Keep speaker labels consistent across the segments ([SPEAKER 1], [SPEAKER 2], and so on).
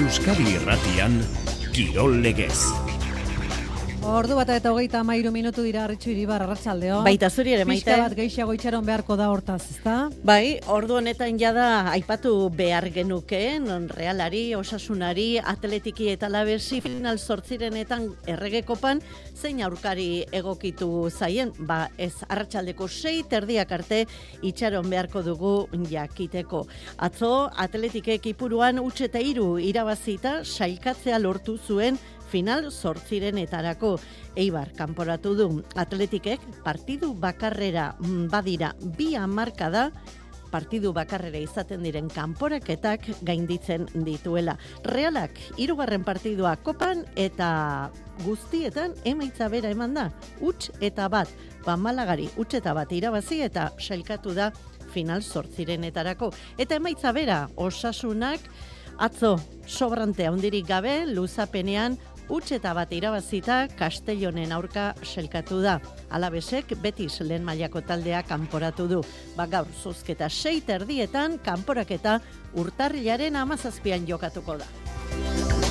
[SPEAKER 1] Euskadi Irratian Kirol Legez.
[SPEAKER 2] Ordu bat eta hogeita amairu minutu dira harritxu iribar arratsaldeo.
[SPEAKER 3] Baita zuri ere, maite.
[SPEAKER 2] Pixka bat gehiago itxaron beharko da hortaz, ezta?
[SPEAKER 3] Bai, ordu honetan jada aipatu behar genuke, non realari, osasunari, atletiki eta labesi final sortzirenetan erregekopan, zein aurkari egokitu zaien, ba ez arratsaldeko sei terdiak arte itxaron beharko dugu jakiteko. Atzo, atletike ekipuruan utxe eta iru irabazita sailkatzea lortu zuen final sortzirenetarako Eibar kanporatu du atletikek partidu bakarrera mm, badira bi hamarka da partidu bakarrera izaten diren kanporaketak gainditzen dituela. Realak hirugarren partidua kopan eta guztietan emaitza bera eman da. Uts eta bat, Pamalagari uts eta bat irabazi eta sailkatu da final sortzirenetarako. Eta emaitza bera, osasunak atzo sobrante handirik gabe luzapenean Utxeta bat irabazita Castellonen aurka selkatu da. Alabesek betis lehen mailako taldea kanporatu du. Ba gaur zuzketa sei terdietan kanporaketa urtarrilaren amazazpian jokatuko da.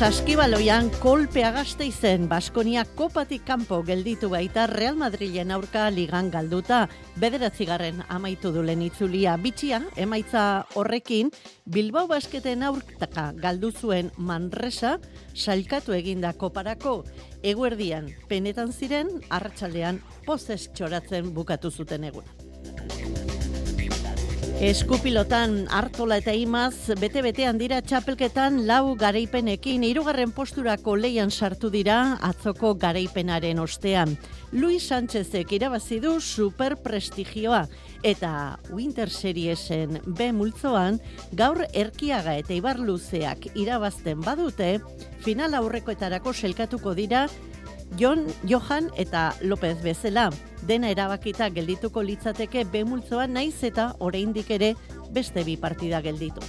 [SPEAKER 3] Saskibaloian kolpea gazte izen Baskonia kopatik kanpo gelditu baita Real Madrilen aurka ligan galduta. Bederatzigarren amaitu dulen itzulia bitxia, emaitza horrekin, Bilbao basketen aurkaka galdu zuen Manresa, salkatu eginda koparako. Eguerdian, penetan ziren, arratsaldean pozes txoratzen bukatu zuten egun. Eskupilotan hartola eta imaz, bete-betean dira txapelketan lau garaipenekin, irugarren posturako leian sartu dira atzoko garaipenaren ostean. Luis Sánchezek irabazi du super prestigioa eta Winter Seriesen B multzoan gaur erkiaga eta ibar luzeak irabazten badute, final aurrekoetarako selkatuko dira Jon, Johan eta López bezala. Dena erabakita geldituko litzateke bemultzoa naiz eta oraindik ere beste bi partida gelditu.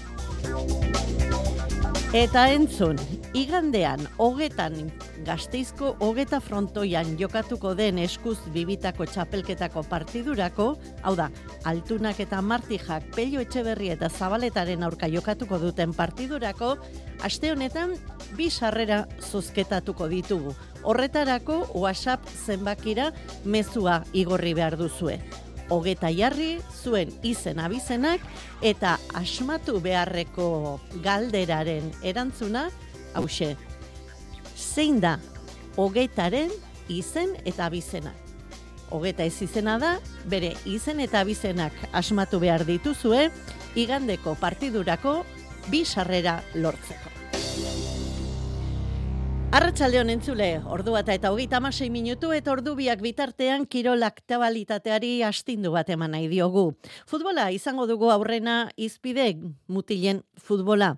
[SPEAKER 3] Eta entzun, igandean, hogetan gazteizko hogeta frontoian jokatuko den eskuz bibitako txapelketako partidurako, hau da, altunak eta martijak pelio etxeberri eta zabaletaren aurka jokatuko duten partidurako, aste honetan, bi sarrera zuzketatuko ditugu. Horretarako WhatsApp zenbakira mezua igorri behar duzue. Hogeta jarri, zuen izen abizenak eta asmatu beharreko galderaren erantzuna, hause, zein da hogetaren izen eta abizenak. Hogeta ez izena da, bere izen eta abizenak asmatu behar dituzue, igandeko partidurako bi sarrera lortzeko. Arratxaldeon entzule, ordu bat eta hogeita amasei minutu eta ordu biak bitartean kirolak tabalitateari astindu bat eman nahi diogu. Futbola izango dugu aurrena izpide mutilen futbola.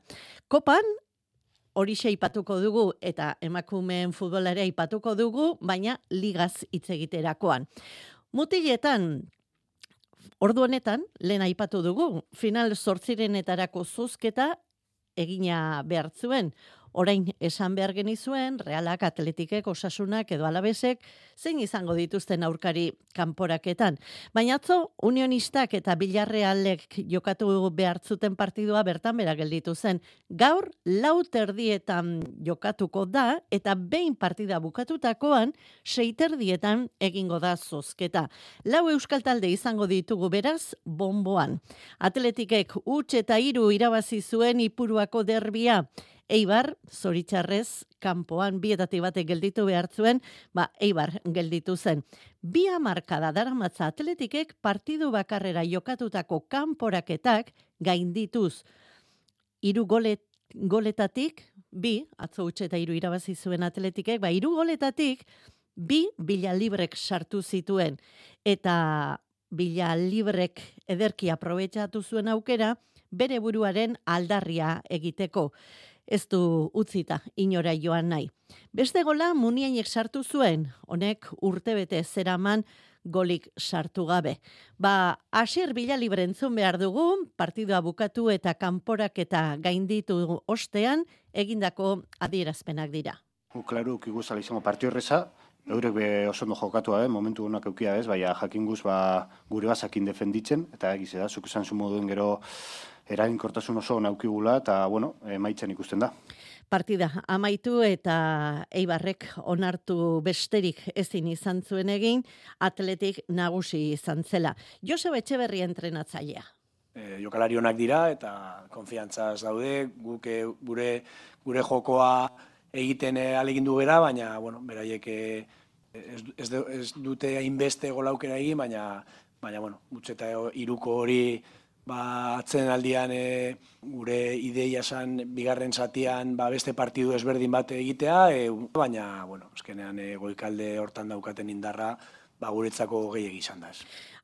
[SPEAKER 3] Kopan, hori ipatuko dugu eta emakumeen futbolare ipatuko dugu, baina ligaz hitz egiterakoan. Mutiletan, ordu honetan, lehen aipatu dugu, final sortzirenetarako zuzketa egina behartzuen orain esan behar genizuen, realak, atletikek, osasunak edo alabesek, zein izango dituzten aurkari kanporaketan. Baina atzo, unionistak eta bilarrealek jokatu behartzuten partidua bertan bera gelditu zen. Gaur, lau terdietan jokatuko da, eta behin partida bukatutakoan, seiterdietan egingo da zozketa. Lau euskal talde izango ditugu beraz, bomboan. Atletikek utx eta hiru irabazi zuen ipuruako derbia, Eibar, zoritxarrez, kanpoan bietatik batek gelditu behar zuen, ba, Eibar gelditu zen. Bi amarka da daramatza atletikek partidu bakarrera jokatutako kanporaketak gaindituz. Iru golet, goletatik, bi, atzo utxe eta iru irabazi zuen atletikek, ba, iru goletatik, bi bila librek sartu zituen. Eta bila librek ederki aprobetsatu zuen aukera, bere buruaren aldarria egiteko ez du utzita inora joan nahi. Beste gola muniainek sartu zuen, honek urtebete zeraman golik sartu gabe. Ba, asier bila librentzun behar dugu, partidua bukatu eta kanporak eta gainditu ostean, egindako adierazpenak dira.
[SPEAKER 4] Claro, que gusta le partio reza, Eurek be oso ondo jokatu eh? momentu honak eukia ez, baina jakinguz ba, gure bazakin defenditzen, eta egize da, zuk esan zu moduen gero eraginkortasun oso naukigula, eta bueno, emaitzen ikusten da.
[SPEAKER 3] Partida amaitu eta Eibarrek onartu besterik ezin izan zuen egin, atletik nagusi izan zela. Joseba Etxeberri entrenatzailea.
[SPEAKER 5] E, jokalari onak dira eta konfiantzaz daude, guk eh, gure, gure jokoa egiten eh, alegindu bera, baina, bueno, beraiek ez, ez, ez dute hainbeste golaukera egin, baina, baina, bueno, eta iruko hori ba, atzen aldian e, gure ideia san bigarren zatian ba, beste partidu ezberdin bat egitea, e, baina, bueno, eskenean e, goikalde hortan daukaten indarra, ba, guretzako gehiagi izan da.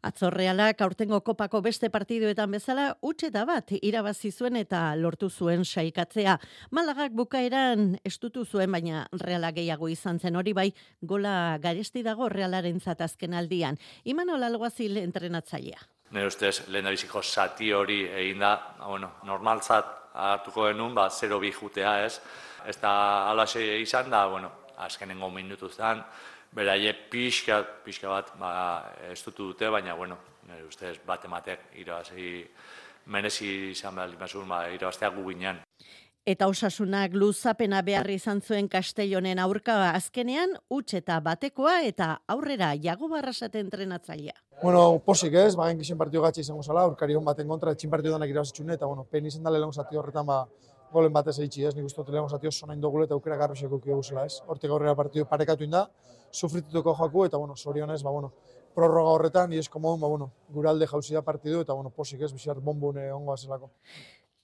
[SPEAKER 3] Atzorrealak aurtengo kopako beste partiduetan bezala utxeta bat irabazi zuen eta lortu zuen saikatzea. Malagak bukaeran estutu zuen baina reala gehiago izan zen hori bai gola garesti dago realaren zatazken aldian. Imanol Alguazil entrenatzailea.
[SPEAKER 6] Nire ustez, lehen da biziko sati hori egin da, bueno, normaltzat hartuko genuen, ba, zero bi jutea ez. Ez da alaxe izan da, bueno, azkenengo minutu zen, beraie pixka, pixka bat ba, ez dute, baina, bueno, nire ustez, bat ematek irabazi, menezi izan behar limazun, ba, irabazteak gu ginean.
[SPEAKER 3] Eta osasunak luzapena beharri izan zuen Kastellonen aurka azkenean, utx eta batekoa eta aurrera jago barrasate entrenatzailea.
[SPEAKER 7] Bueno, posik ez, bagen gizien partio gatxe izango zala, aurkari hon baten kontra, etxin partio danak irabazitxune, eta bueno, pen izan dale zati horretan ba, golen batez eitzi ez, nik uste dut lehenko zati oso nahi dugule eta aukera garbeseko kio guzela ez. Hortik aurrera partidu parekatu inda, sufritutuko joaku eta bueno, sorionez, ba, bueno, prorroga horretan, ies komodun, ba, bueno, guralde jauzi da partidu eta bueno, posik ez, bizar bombune ongoa zelako.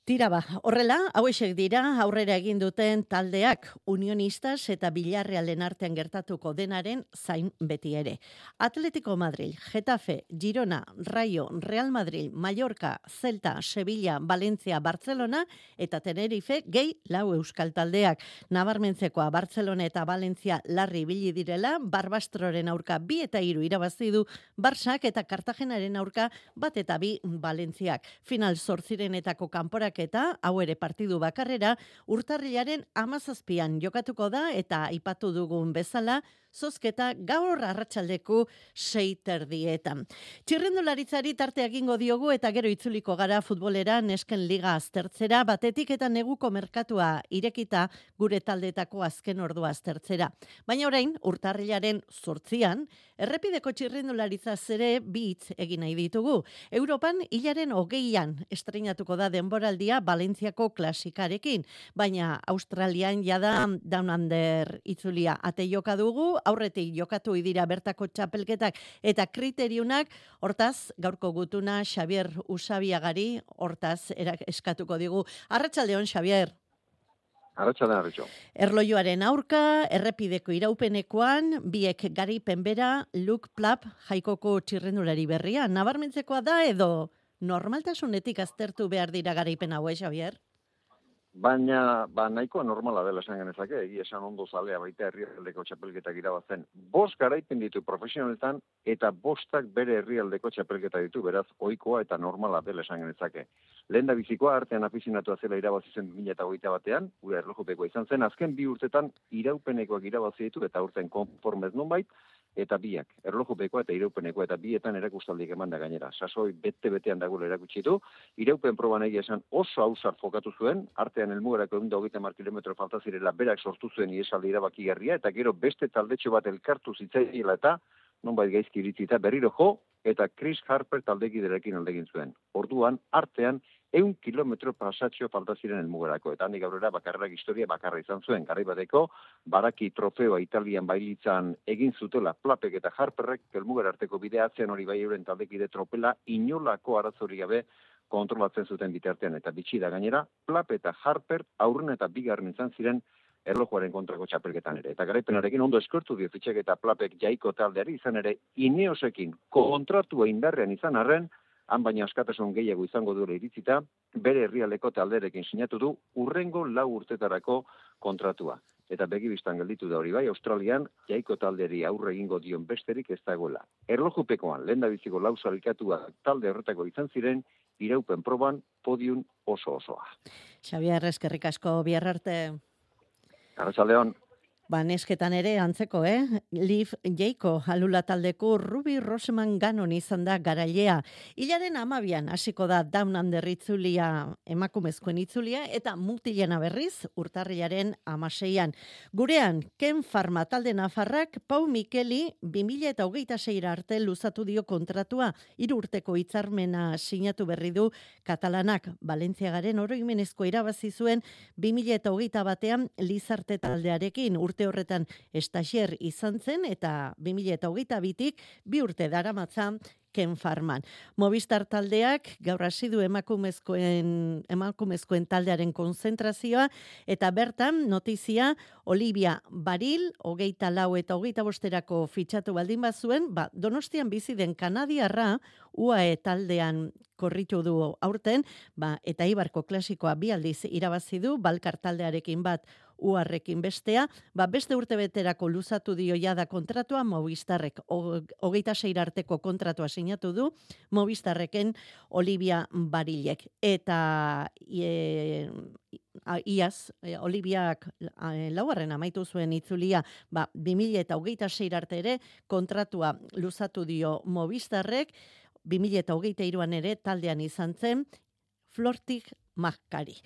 [SPEAKER 3] Tira ba, horrela, hauesek dira, aurrera egin duten taldeak unionistas eta bilarrealen artean gertatuko denaren zain beti ere. Atletico Madrid, Getafe, Girona, Rayo, Real Madrid, Mallorca, Celta, Sevilla, Valencia, Barcelona eta Tenerife gehi lau euskal taldeak. Nabarmentzekoa Barcelona eta Valencia larri bili direla, Barbastroren aurka bi eta hiru irabazi du Barsak eta Cartagenaren aurka bat eta bi Valentziak. Final zortzirenetako kanporak eta hau ere partidu bakarrera urtarrilaren amazazpian jokatuko da eta ipatu dugun bezala zozketa gaur arratsaldeku seiter dietan. Txirrendularitzari tarte egingo diogu eta gero itzuliko gara futbolera nesken liga aztertzera batetik eta neguko merkatua irekita gure taldetako azken ordua aztertzera. Baina orain, urtarrilaren sortzian, errepideko txirrendularitza zere bitz egin nahi ditugu. Europan hilaren hogeian estrenatuko da denboraldia Valentziako klasikarekin, baina Australian jada Down Under itzulia ate joka dugu, aurretik jokatu idira bertako txapelketak eta kriteriunak, hortaz, gaurko gutuna Xavier Usabiagari, hortaz, eskatuko digu. Arratxaldeon, Xavier.
[SPEAKER 8] Arratxaldeon, arratxo.
[SPEAKER 3] Erloioaren aurka, errepideko iraupenekoan, biek gari penbera, Luke Plap, jaikoko txirrendulari berria, nabarmentzekoa da edo normaltasunetik aztertu behar dira garaipen hau, eh, Xavier?
[SPEAKER 8] Baina, ba, nahikoa normala dela esan genezake, egia esan ondo zalea baita herrialdeko txapelketak irabazen. Bost garaipen ditu profesionaletan eta bostak bere herrialdeko txapelketa ditu, beraz, ohikoa eta normala dela esan genezake. Lehen da bizikoa, artean afizinatu zela irabazi zen 2008 batean, gure erlojupeko izan zen, azken bi urtetan iraupenekoak irabazi ditu eta urten konformez nonbait, eta biak, erlojupekoa eta iraupenekoa eta bietan erakustaldik eman da gainera. Sasoi bete-betean dagoela erakutsi du, iraupen proban egia esan oso hausar fokatu zuen, artean elmugarako egun da hogeita mar kilometro falta zirela berak sortu zuen iesaldi irabaki garria, eta gero beste taldetxo bat elkartu zitzaiela eta nonbait gaizki iritzita berriro jo, eta Chris Harper taldekiderekin aldegin zuen. Orduan, artean, eun kilometro pasatxo falta ziren elmugerako. Eta handik aurrera bakarrak historia bakarra izan zuen. Garri bateko, baraki trofeoa italian bailitzan egin zutela plapek eta harperrek, elmuger arteko bideatzen hori bai euren taldekide tropela inolako arazori gabe kontrolatzen zuten bitartean eta bitxi da gainera, plap eta harper aurren eta bigarren izan ziren erlojuaren kontrako txapelketan ere. Eta garaipenarekin ondo eskortu dio fitxek eta plapek jaiko taldeari izan ere ineosekin kontratua indarrean izan arren, han baina askatasun gehiago izango duela iritzita, bere herrialeko talderekin sinatu du urrengo lau urtetarako kontratua. Eta begi biztan gelditu da hori bai, Australian jaiko talderi aurre egingo dion besterik ez dagoela. Erlojupekoan, lehen da biziko lau talde horretako izan ziren, iraupen proban podium oso osoa.
[SPEAKER 3] Xabier, eskerrik asko, biarrarte.
[SPEAKER 8] Arratxaldeon.
[SPEAKER 3] Ba, nesketan ere antzeko, eh? Liv Jeiko, alula taldeko Ruby Roseman ganon izan da garailea. Ilaren amabian, hasiko da Down Under itzulia, emakumezkoen itzulia, eta mutilena berriz, urtarriaren amaseian. Gurean, Ken Farma talde nafarrak, Pau Mikeli, 2000 eta hogeita seira arte luzatu dio kontratua, hiru urteko hitzarmena sinatu berri du katalanak, Valentziagaren oroimenezko irabazi zuen 2000 eta hogeita batean Lizarte taldearekin, urte horretan estaxier izan zen eta 2008 bitik bi urte daramatzan Ken Farman. Movistar taldeak gaur hasi du emakumezkoen emakumezkoen taldearen konzentrazioa eta bertan notizia Olivia Baril, hogeita lau eta hogeita bosterako fitxatu baldin bazuen, ba, donostian bizi den Kanadiarra UAE taldean korritu du aurten, ba, eta Ibarko klasikoa bi aldiz irabazi du, Balkar taldearekin bat uarrekin bestea, ba beste urte beterako luzatu dio jada kontratua Movistarrek hogeita seira arteko kontratua sinatu du Movistarreken Olivia Barilek. Eta e, iaz e, Oliviak e, laugarren amaitu zuen itzulia ba 2000 eta hogeita arte ere kontratua luzatu dio Movistarrek. 2000 eta hogeita iruan ere taldean izan zen Flortik Makari.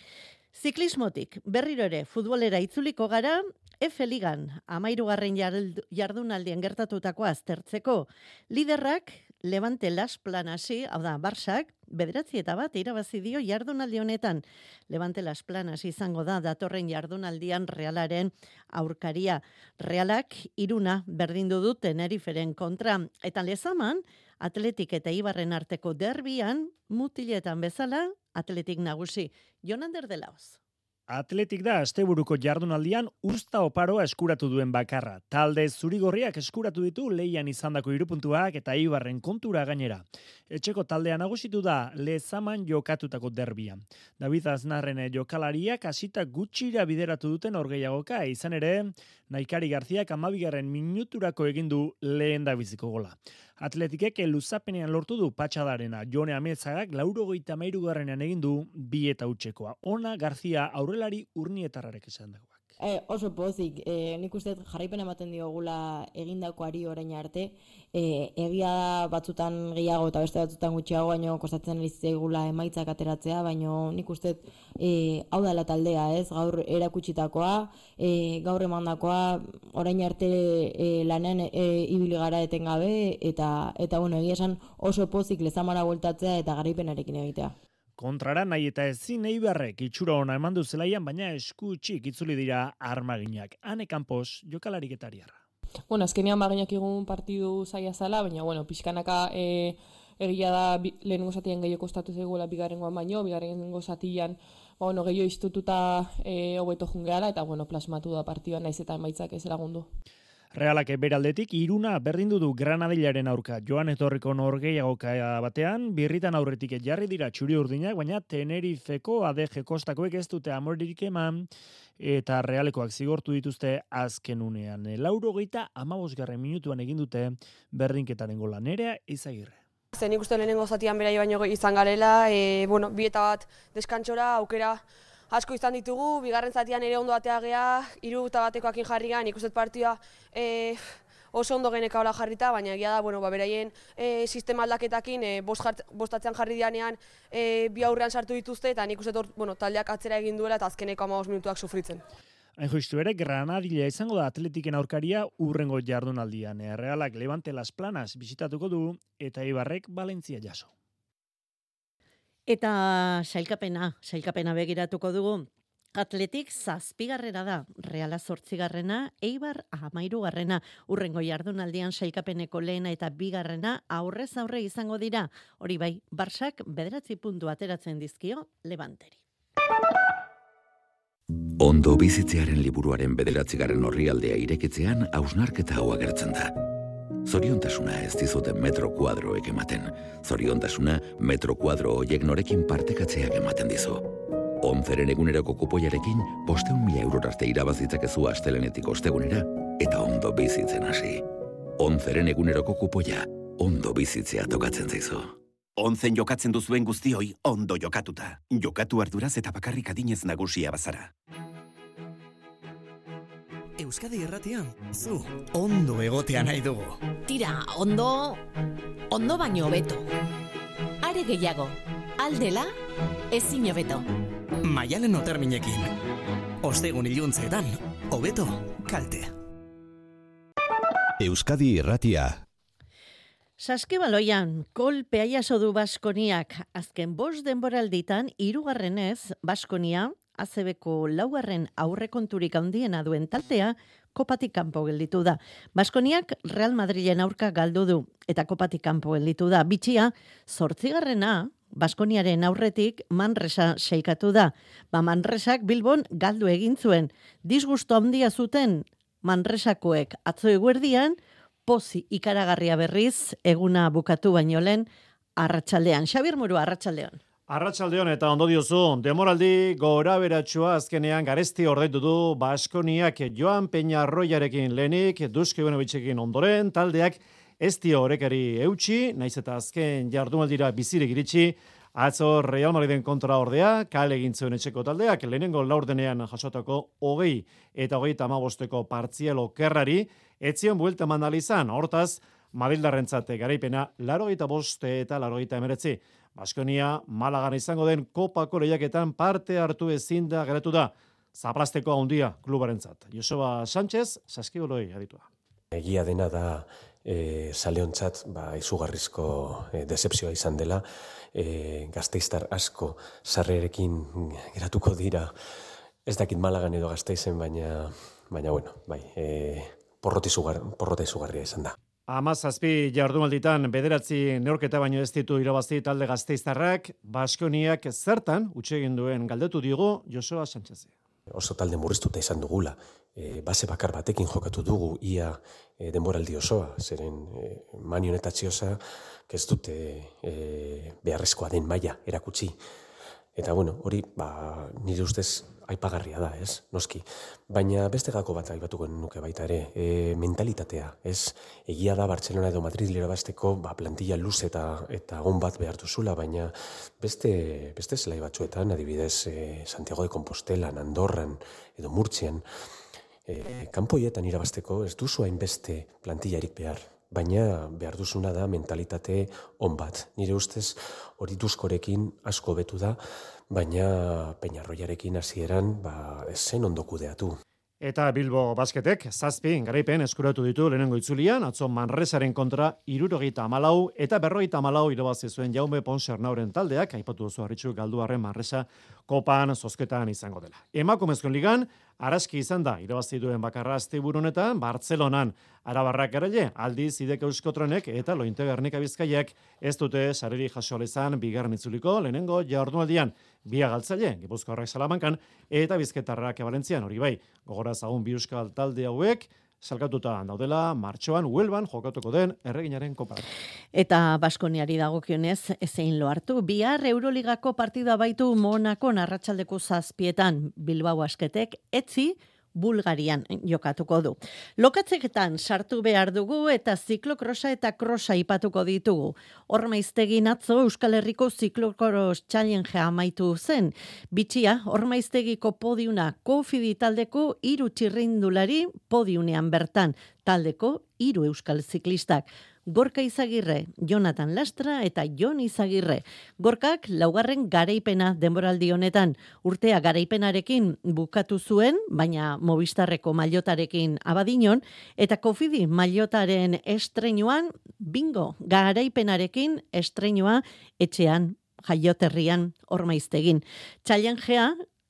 [SPEAKER 3] Ziklismotik, berriro ere, futbolera itzuliko gara, F ligan, amairugarren jardunaldien gertatutako aztertzeko. Liderrak, Levante Las Planasi, hau da, Barsak, bederatzi eta bat irabazi dio jardunaldi honetan. Levante Las Planasi izango da datorren jardunaldian realaren aurkaria. Realak iruna berdindu du Teneriferen kontra. Eta lezaman, atletik eta ibarren arteko derbian, mutiletan bezala, atletik nagusi. Jonander de Laos.
[SPEAKER 9] Atletik da asteburuko jardunaldian usta oparoa eskuratu duen bakarra. Talde zurigorriak eskuratu ditu leian izandako irupuntuak eta ibarren kontura gainera. Etxeko taldea nagusitu da lezaman jokatutako derbia. David Aznarren jokalariak hasita gutxira bideratu duten orgeiagoka, izan ere, Naikari Garziak amabigarren minuturako egindu lehen da biziko gola. Atletikek luzapenean lortu du patxadarena. Jone Amezagak lauro goita mairu garrenean egin du bi eta utxekoa. Ona Garzia aurrelari urnietarrarek esan dago.
[SPEAKER 10] E, oso pozik, e, nik uste jarraipen ematen diogula egindakoari orain arte, e, egia da batzutan gehiago eta beste batzutan gutxiago, baino kostatzen egula emaitzak ateratzea, baino nik uste e, hau dela taldea, ez, gaur erakutsitakoa, e, gaur emandakoa, orain arte e, lanen e, ibili gara etengabe, eta, eta bueno, egia esan oso pozik lezamara voltatzea eta garaipenarekin egitea.
[SPEAKER 9] Kontrara nahi eta ezin eibarrek itxura ona eman du zelaian, baina esku txik itzuli dira armaginak. Hane kanpos, jokalarik etariarra.
[SPEAKER 11] Bueno, azkenean baginak egun partidu zaila zala, baina, bueno, pixkanaka e, egia da bi, lehenengo zatian gehiago kostatu zegoela bigarrengoan baino, bigarrengo zatian, ba, bueno, gehiago iztututa e, hobeto jungeala, eta, bueno, plasmatu da partidua naiz eta emaitzak ez lagundu.
[SPEAKER 9] Realak beraldetik iruna berdindu du Granadillaren aurka. Joan etorriko norgeiagoka batean, birritan aurretik jarri dira txuri urdinak, baina Tenerifeko ADG kostakoek ez dute amoririk eman, eta realekoak zigortu dituzte azken unean. Lauro geita amabosgarren minutuan egin dute berdinketaren gola. Nerea izagirre.
[SPEAKER 12] Zen ikusten lehenengo zatian berai baino izan garela, e, bueno, bi eta bat deskantxora, aukera asko izan ditugu, bigarren zatian ere ondo atea geha, iru eta batekoakin jarri gehan, ikustet partida e, oso ondo geneka hola jarrita, baina egia da, bueno, ba, beraien e, sistema aldaketakin e, bost bostatzean jarri dianean e, bi aurrean sartu dituzte, eta nik uste bueno, taldeak atzera egin duela eta azkeneko ama minutuak sufritzen.
[SPEAKER 9] Hain joiztu ere, Granadilla izango da atletiken aurkaria urrengo jardunaldian. Realak Levante Las Planas bisitatuko du eta Ibarrek Valentzia jaso.
[SPEAKER 3] Eta sailkapena, sailkapena begiratuko dugu. Atletik zazpigarrera da, reala zortzigarrena, eibar amairugarrena, urrengo jardunaldian sailkapeneko lehena eta bigarrena aurrez aurre izango dira. Hori bai, barsak bederatzi puntu ateratzen dizkio, levanteri.
[SPEAKER 13] Ondo bizitzearen liburuaren bederatzigarren horri aldea irekitzean hausnarketa hau agertzen da. Zoriontasuna ez dizuten metro kuadroek ematen. Zoriontasuna metro kuadro hoiek norekin partekatzeak ematen dizu. Onzeren eguneroko kupoiarekin, posteun mila eurorarte irabazitzakezu astelenetik ostegunera, eta ondo bizitzen hasi. Onzeren eguneroko kupoia, ondo bizitzea tokatzen zaizu.
[SPEAKER 14] Onzen jokatzen duzuen guztioi, ondo jokatuta. Jokatu arduraz eta bakarrik adinez nagusia bazara.
[SPEAKER 15] Euskadi Irratian, zu ondo egotea nahi dugu.
[SPEAKER 16] Tira, ondo... Ondo baino hobeto. Are gehiago, aldela, ezin hobeto.
[SPEAKER 15] Maialen oterminekin. Ostegun iluntzeetan, hobeto, kalte.
[SPEAKER 17] Euskadi Irratia.
[SPEAKER 3] Saskibaloian, kolpea jaso du Baskoniak. Azken bost denboralditan, irugarrenez, Baskonia, azebeko laugarren aurrekonturik handiena duen taltea, kopatik kanpo gelditu da. Baskoniak Real Madrilen aurka galdu du, eta kopatik kanpo gelditu da. Bitxia, zortzigarrena, Baskoniaren aurretik Manresa seikatu da. Ba Manresak Bilbon galdu egin zuen. Disgusto handia zuten Manresakoek atzo eguerdian, pozi ikaragarria berriz, eguna bukatu baino lehen, arratsaldean. Xabir Muru, arratsaldean.
[SPEAKER 18] Arratsaldeon eta ondo diozu, demoraldi gora beratxua azkenean garesti ordeitu du Baskoniak Joan Peñarroiarekin lehenik, Duske Benovitzekin ondoren, taldeak ez dio horrekari eutxi, naiz eta azken jardumaldira bizirik iritsi, Atzo Real Madriden kontra ordea, kale egin zuen etxeko taldeak, lehenengo laurdenean jasotako hogei eta hogei tamabosteko partzielo kerrari, etzion buelta mandalizan, hortaz, Madildarrentzate garaipena, laro boste eta laro emeretzi. Baskonia, Malagan izango den kopako lehiaketan parte hartu ezin da geratu da. Zaplasteko handia klubarentzat. Joseba Sánchez, saskiboloi aditua.
[SPEAKER 19] Egia dena da e, saleontzat ba, izugarrizko e, decepzioa izan dela, e, gazteiztar asko sarrerekin geratuko dira, ez dakit malagan edo gazteizen, baina, baina bueno, bai, e, porroti zugar, porrota izugarria izan da.
[SPEAKER 18] Amaz azpi jardumalditan bederatzi neorketa baino ez ditu irabazi talde gazteiztarrak, Baskoniak zertan, utxegin duen galdetu digu Josua Sánchez.
[SPEAKER 19] Oso talde murriztuta izan dugula, e, base bakar batekin jokatu dugu ia e, denboraldi osoa, zeren e, mani honetatxiosa, ez dute e, beharrezkoa den maila erakutsi. Eta bueno, hori, ba, nire ustez aipagarria da, ez? Noski. Baina beste gako bat aipatuko nuke baita ere, e, mentalitatea, ez? Egia da Barcelona edo Madrid lera basteko, ba, plantilla luz eta eta on bat behartu zula, baina beste, beste zelai batzuetan, adibidez, e, Santiago de Compostela, Andorran edo Murtzian, e, kanpoietan irabasteko ez duzu hainbeste plantillarik behar, baina behar duzuna da mentalitate on bat. Nire ustez hori duzkorekin asko betu da, baina peñarroiarekin hasieran ba, zen ondo kudeatu.
[SPEAKER 18] Eta Bilbo basketek, zazpi, garaipen eskuratu ditu lehenengo itzulian, atzo Manresaren kontra irurogeita amalau, eta berrogeita amalau irabazi zuen jaume Ponsernauren taldeak, aipatu duzu harritxu galduaren Manresa kopan zozketan izango dela. Emakumezkoen ligan, araski izan da, irabazi duen bakarra azte honetan, Bartzelonan, arabarrak garaile, aldiz idek euskotronek eta lointe garnik abizkaiak ez dute sareri jasoalizan bigarren itzuliko, lehenengo jardunaldian, bia galtzaile, Gipuzko horrek salamankan, eta bizketarrak ebalentzian, hori bai, gogora zagun bi euskal talde hauek, salkatuta daudela, martxoan, huelban, jokatuko den, erreginaren kopa.
[SPEAKER 3] Eta Baskoniari dagokionez, ezein lo hartu, bihar Euroligako partida baitu Monako narratxaldeko zazpietan, Bilbao asketek, etzi, Bulgarian jokatuko du. Lokatzeketan sartu behar dugu eta ziklokrosa eta krosa ipatuko ditugu. Hormaiztegin atzo Euskal Herriko ziklokros challenge amaitu zen. Bitxia, hormaiztegiko podiuna kofidi taldeko iru txirrindulari podiunean bertan. Taldeko iru Euskal ziklistak. Gorka Izagirre, Jonathan Lastra eta Jon Izagirre. Gorkak laugarren garaipena denboraldi honetan urtea garaipenarekin bukatu zuen, baina Movistarreko mailotarekin abadinon eta Kofidi mailotaren estreinuan bingo garaipenarekin estrenua etxean jaioterrian ormaiztegin. Txailan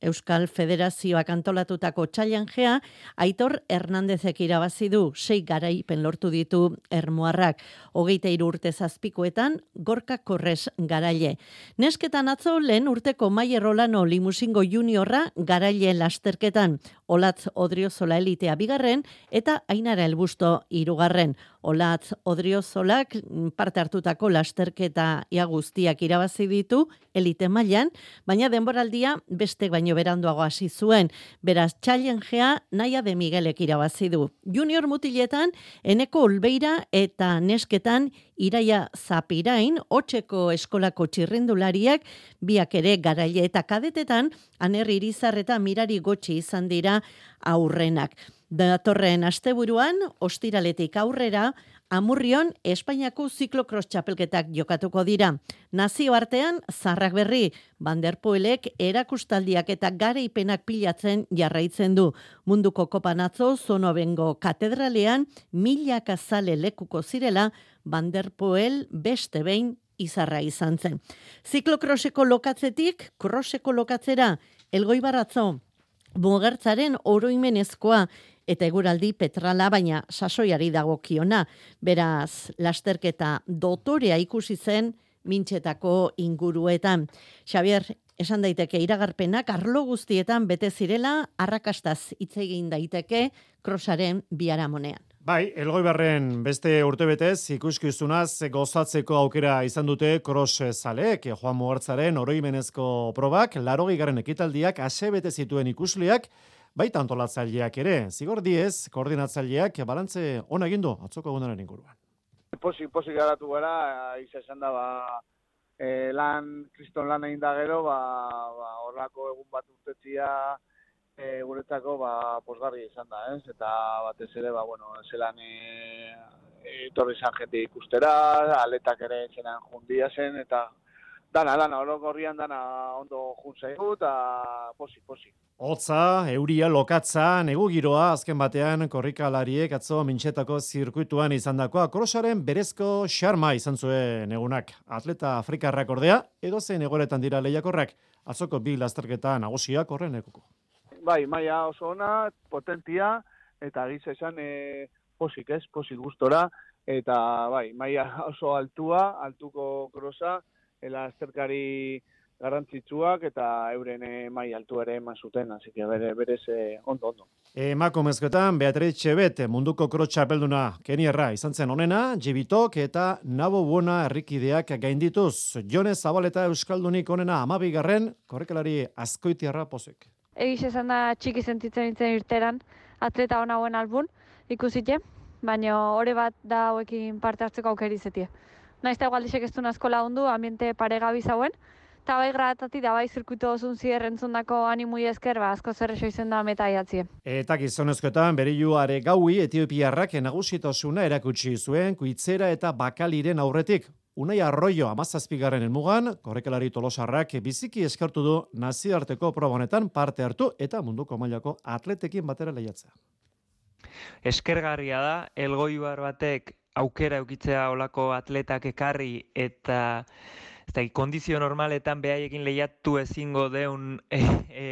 [SPEAKER 3] Euskal Federazioak antolatutako txailanjea, Aitor Hernandezek irabazi du sei garaipen lortu ditu ermuarrak. Hogeita urte zazpikoetan, gorka korrez garaile. Nesketan atzo lehen urteko Maier Olano limusingo juniorra garaile lasterketan. Olatz Odriozola elitea bigarren eta Ainara Elbusto irugarren. Olatz Odriozolak parte hartutako lasterketa ia guztiak irabazi ditu elite mailan, baina denboraldia beste baino beranduago hasi zuen. Beraz, challengea naia de Miguelek irabazi du. Junior mutiletan, eneko olbeira eta nesketan iraia zapirain, otxeko eskolako txirrendulariak, biak ere garaile eta kadetetan, anerri irizar eta mirari gotxi izan dira aurrenak. Datorren asteburuan, ostiraletik aurrera, Amurrion Espainiako ziklokros txapelketak jokatuko dira. Nazio artean, zarrak berri, Banderpoelek erakustaldiak eta garaipenak pilatzen jarraitzen du. Munduko kopanatzo, zono bengo katedralean, milak azale lekuko zirela, Banderpoel beste behin izarra izan zen. Ziklokroseko lokatzetik, kroseko lokatzera, elgoi baratzo, Bugertzaren oroimenezkoa eta eguraldi petrala baina sasoiari dagokiona. Beraz, lasterketa dotorea ikusi zen mintxetako inguruetan. Xavier, esan daiteke iragarpenak arlo guztietan bete zirela arrakastaz hitz egin daiteke krosaren biaramonean.
[SPEAKER 18] Bai, elgoi barren beste urtebetez ikuskizunaz gozatzeko aukera izan dute kros zaleek, Joan Mugartzaren oroimenezko probak, larogi garen ekitaldiak ase bete zituen ikusliak, baita antolatzaileak ere, zigor diez, koordinatzaileak balantze ona egindu atzoko egunaren inguruan.
[SPEAKER 17] Posi, posi garatu gara, izan esan da, ba, e, lan, kriston lan egin da gero, ba, ba, horrako egun bat urtetzia, e, guretzako, ba, posgarri izan da, ez? Eta batez ere, ba, bueno, zelan e, etorri izan jente ikustera, aletak ere zelan jundia zen, eta dana, dana, gorrian dana ondo juntzaigu, eta posi, posi.
[SPEAKER 18] Hotza, euria, lokatza, negu giroa, azken batean korrikalariek atzo mintxetako zirkuituan izan dakoa, korosaren berezko xarma izan zuen egunak. Atleta Afrikarrak ordea, edo zen egoretan dira lehiakorrak, atzoko bi lasterketa nagusiak horren ekuko.
[SPEAKER 17] Bai, maia oso ona, potentia, eta giz esan e, posik ez, posik gustora, eta bai, maia oso altua, altuko krosa, ela azterkari garrantzitsuak eta euren mai altu ere eman zuten, hasi que bere berez eh, ondo ondo.
[SPEAKER 18] Emakumezkoetan Beatriz Chebet munduko krotxa pelduna Kenierra izan zen onena, Jibitok eta Nabo Buona herrikideak gaindituz. Jone Zabaleta Euskaldunik onena 12garren korrekalari azkoitiarra pozek.
[SPEAKER 20] Egiz esan da txiki sentitzen ditzen irteran atleta ona buen albun ikusite, baina hori bat da hauekin parte hartzeko aukeri zetie. Naizta igualdisek ez du asko lagundu, ambiente paregabi zauen, eta bai gratati da bai zirkuito ozun zier entzundako animui esker, ba, asko zer izen da meta iatzie.
[SPEAKER 18] Eta gizonezkoetan, bere juare gaui Etiopiarrak enagusitasuna erakutsi zuen, kuitzera eta bakaliren aurretik. Unai arroio amazazpigarren elmugan, korrekalari tolosarrak biziki eskartu du naziarteko probonetan parte hartu eta munduko mailako atletekin batera lehiatzea.
[SPEAKER 21] Eskergarria da, elgoibar batek aukera eukitzea olako atletak ekarri eta ez da, kondizio normaletan behaiekin lehiatu ezingo deun e, e,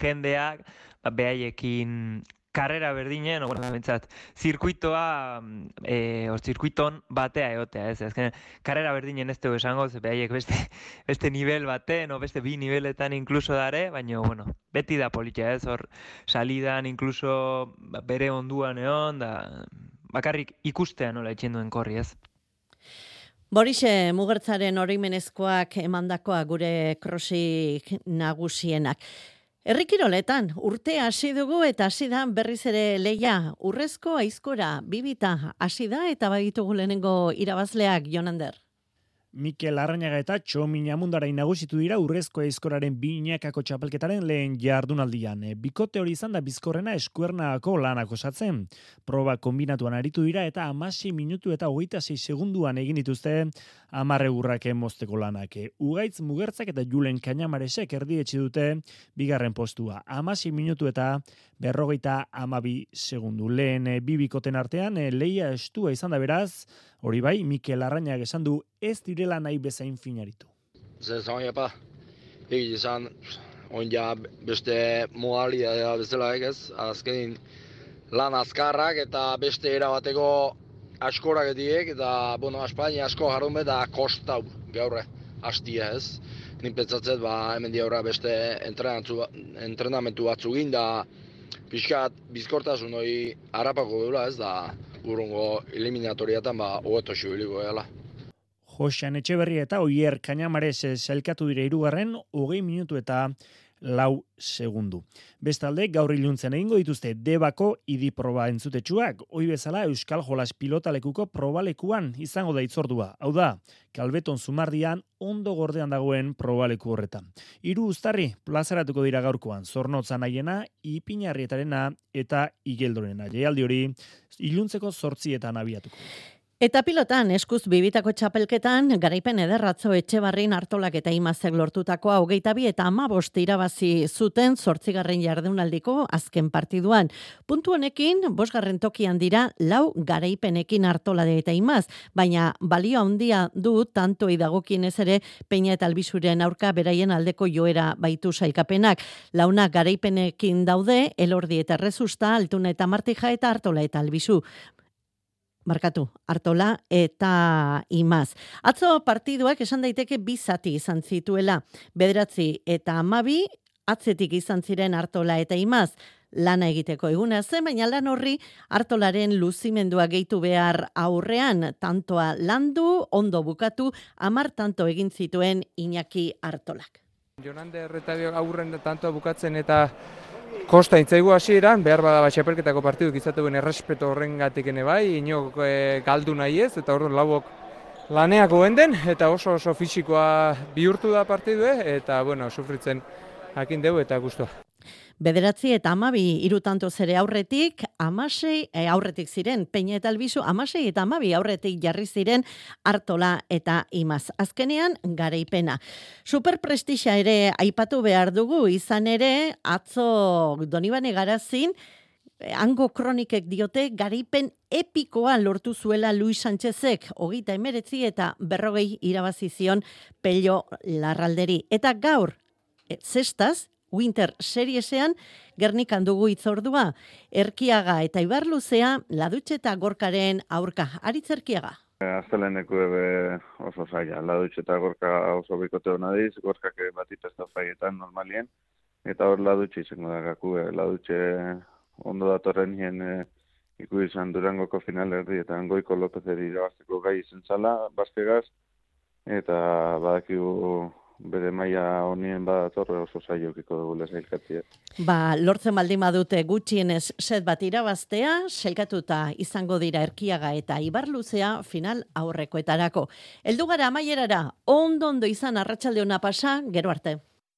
[SPEAKER 21] jendeak, ba, behaiekin karrera berdinen, no, bueno, bentsat, zirkuitoa, e, o, zirkuiton batea egotea, ez, ezken, karrera berdinen ez dugu esango, ze behaiek beste, beste nivel baten, o beste bi niveletan inkluso dare, baina, bueno, beti da politia, ez, hor, salidan inkluso ba, bere onduan egon, da, bakarrik ikustea nola etxen duen korri, ez.
[SPEAKER 3] Borixe, mugertzaren oroimenezkoak emandakoa gure krosik nagusienak. Errikiroletan, urte hasi dugu eta hasi da berriz ere leia urrezko aizkora bibita hasi da eta baditugu lehenengo irabazleak Jonander.
[SPEAKER 18] Mikel Arrañaga eta Txomin Amundara inagusitu dira urrezko eizkoraren binakako txapelketaren lehen jardunaldian. E, bikote hori izan da bizkorrena eskuernaako lanak osatzen. Proba kombinatuan aritu dira eta amasi minutu eta hogeita zei segunduan egin dituzte amarre urrake mozteko lanak. E, ugaitz mugertzak eta julen kainamaresek erdietxe dute bigarren postua. Amasi minutu eta berrogeita amabi segundu. Lehen e, bibikoten artean, e, leia estua izan da beraz, Hori bai, Mikel Arrainak esan du ez direla nahi bezain finaritu.
[SPEAKER 22] Zer zan epa, egin izan, oin ja beste modalia da bezala egez, azkenin lan azkarrak eta beste erabateko askorak ediek, eta, bueno, Espainia asko jarrun da kostau gaurre, hastia ez. Nin pentsatzet, ba, hemen diaurra beste entrenamentu batzu egin, da pixkat bizkortasun hori harapako dula ez, da urungo eliminatoriatan ba hobeto xubiliko gela.
[SPEAKER 18] Josean Etxeberri eta Oier Kainamarez zelkatu dire irugarren, hogei minutu eta lau segundu. Bestalde, gaur iluntzen egingo dituzte debako idi proba entzutetsuak, hoi bezala Euskal Jolas pilotalekuko probalekuan izango da itzordua. Hau da, kalbeton zumardian ondo gordean dagoen probaleku horretan. Hiru uztarri plazaratuko dira gaurkoan, zornotza nahiena, ipinarrietarena eta igeldorena. Jaialdi hori, iluntzeko sortzietan abiatuko.
[SPEAKER 3] Eta pilotan, eskuz bibitako txapelketan, garaipen ederratzo etxe barrin hartolak eta imazek lortutako hogeita bi eta amabost irabazi zuten sortzigarren jardunaldiko azken partiduan. Puntu honekin, bosgarren tokian dira, lau garaipenekin hartolade eta imaz, baina balio handia du tanto idagokin ez ere peina eta albisuren aurka beraien aldeko joera baitu sailkapenak. Launa garaipenekin daude, elordi eta rezusta, altuna eta martija eta hartola eta albisu markatu, hartola eta imaz. Atzo partiduak esan daiteke bizati izan zituela, bederatzi eta amabi, atzetik izan ziren hartola eta imaz, lana egiteko eguna zen, baina lan horri hartolaren luzimendua gehitu behar aurrean, tantoa landu, ondo bukatu, amar tanto egin zituen Iñaki hartolak.
[SPEAKER 23] Jonande erretadio aurren tantoa bukatzen eta Kosta intzaigu hasieran behar bada bat xapelketako partiduk izatuen errespeto horren ene bai, inok e, galdu nahi ez, eta orduan lauok laneak den, eta oso oso fisikoa bihurtu da partidue, eta bueno, sufritzen hakin dugu eta guztua.
[SPEAKER 3] Bederatzi eta amabi irutanto zere aurretik, amasei e, aurretik ziren, peina eta albizu, amasei eta amabi aurretik jarri ziren hartola eta imaz. Azkenean, gareipena. Superprestixa ere aipatu behar dugu, izan ere, atzo donibane garazin, eh, Hango kronikek diote garaipen epikoa lortu zuela Luis Sánchezek, hogita emeretzi eta berrogei irabazizion pello larralderi. Eta gaur, e, zestaz, Winter Seriesean Gernikan dugu itzordua, Erkiaga eta Ibarluzea ladutxe eta gorkaren aurka. Aritz Erkiaga.
[SPEAKER 24] Azteleneko ebe oso zaila, ladutxe eta gorka oso bikote hona diz, gorkak bat da zaietan normalien, eta hor ladutxe izango da gaku, eh, ladutxe ondo datorren hien e, iku izan durangoko final erdi, eta goiko Lopez eri irabazteko gai izan zala, bazkegaz, eta badakigu bere maila honien badatorre oso saiokiko dugu lesailkatzea.
[SPEAKER 3] Ba, lortzen baldin badute gutxienez set bat irabaztea, selkatuta izango dira erkiaga eta ibarluzea final aurrekoetarako. Eldu gara amaierara, ondo ondo izan arratsalde pasa, gero arte.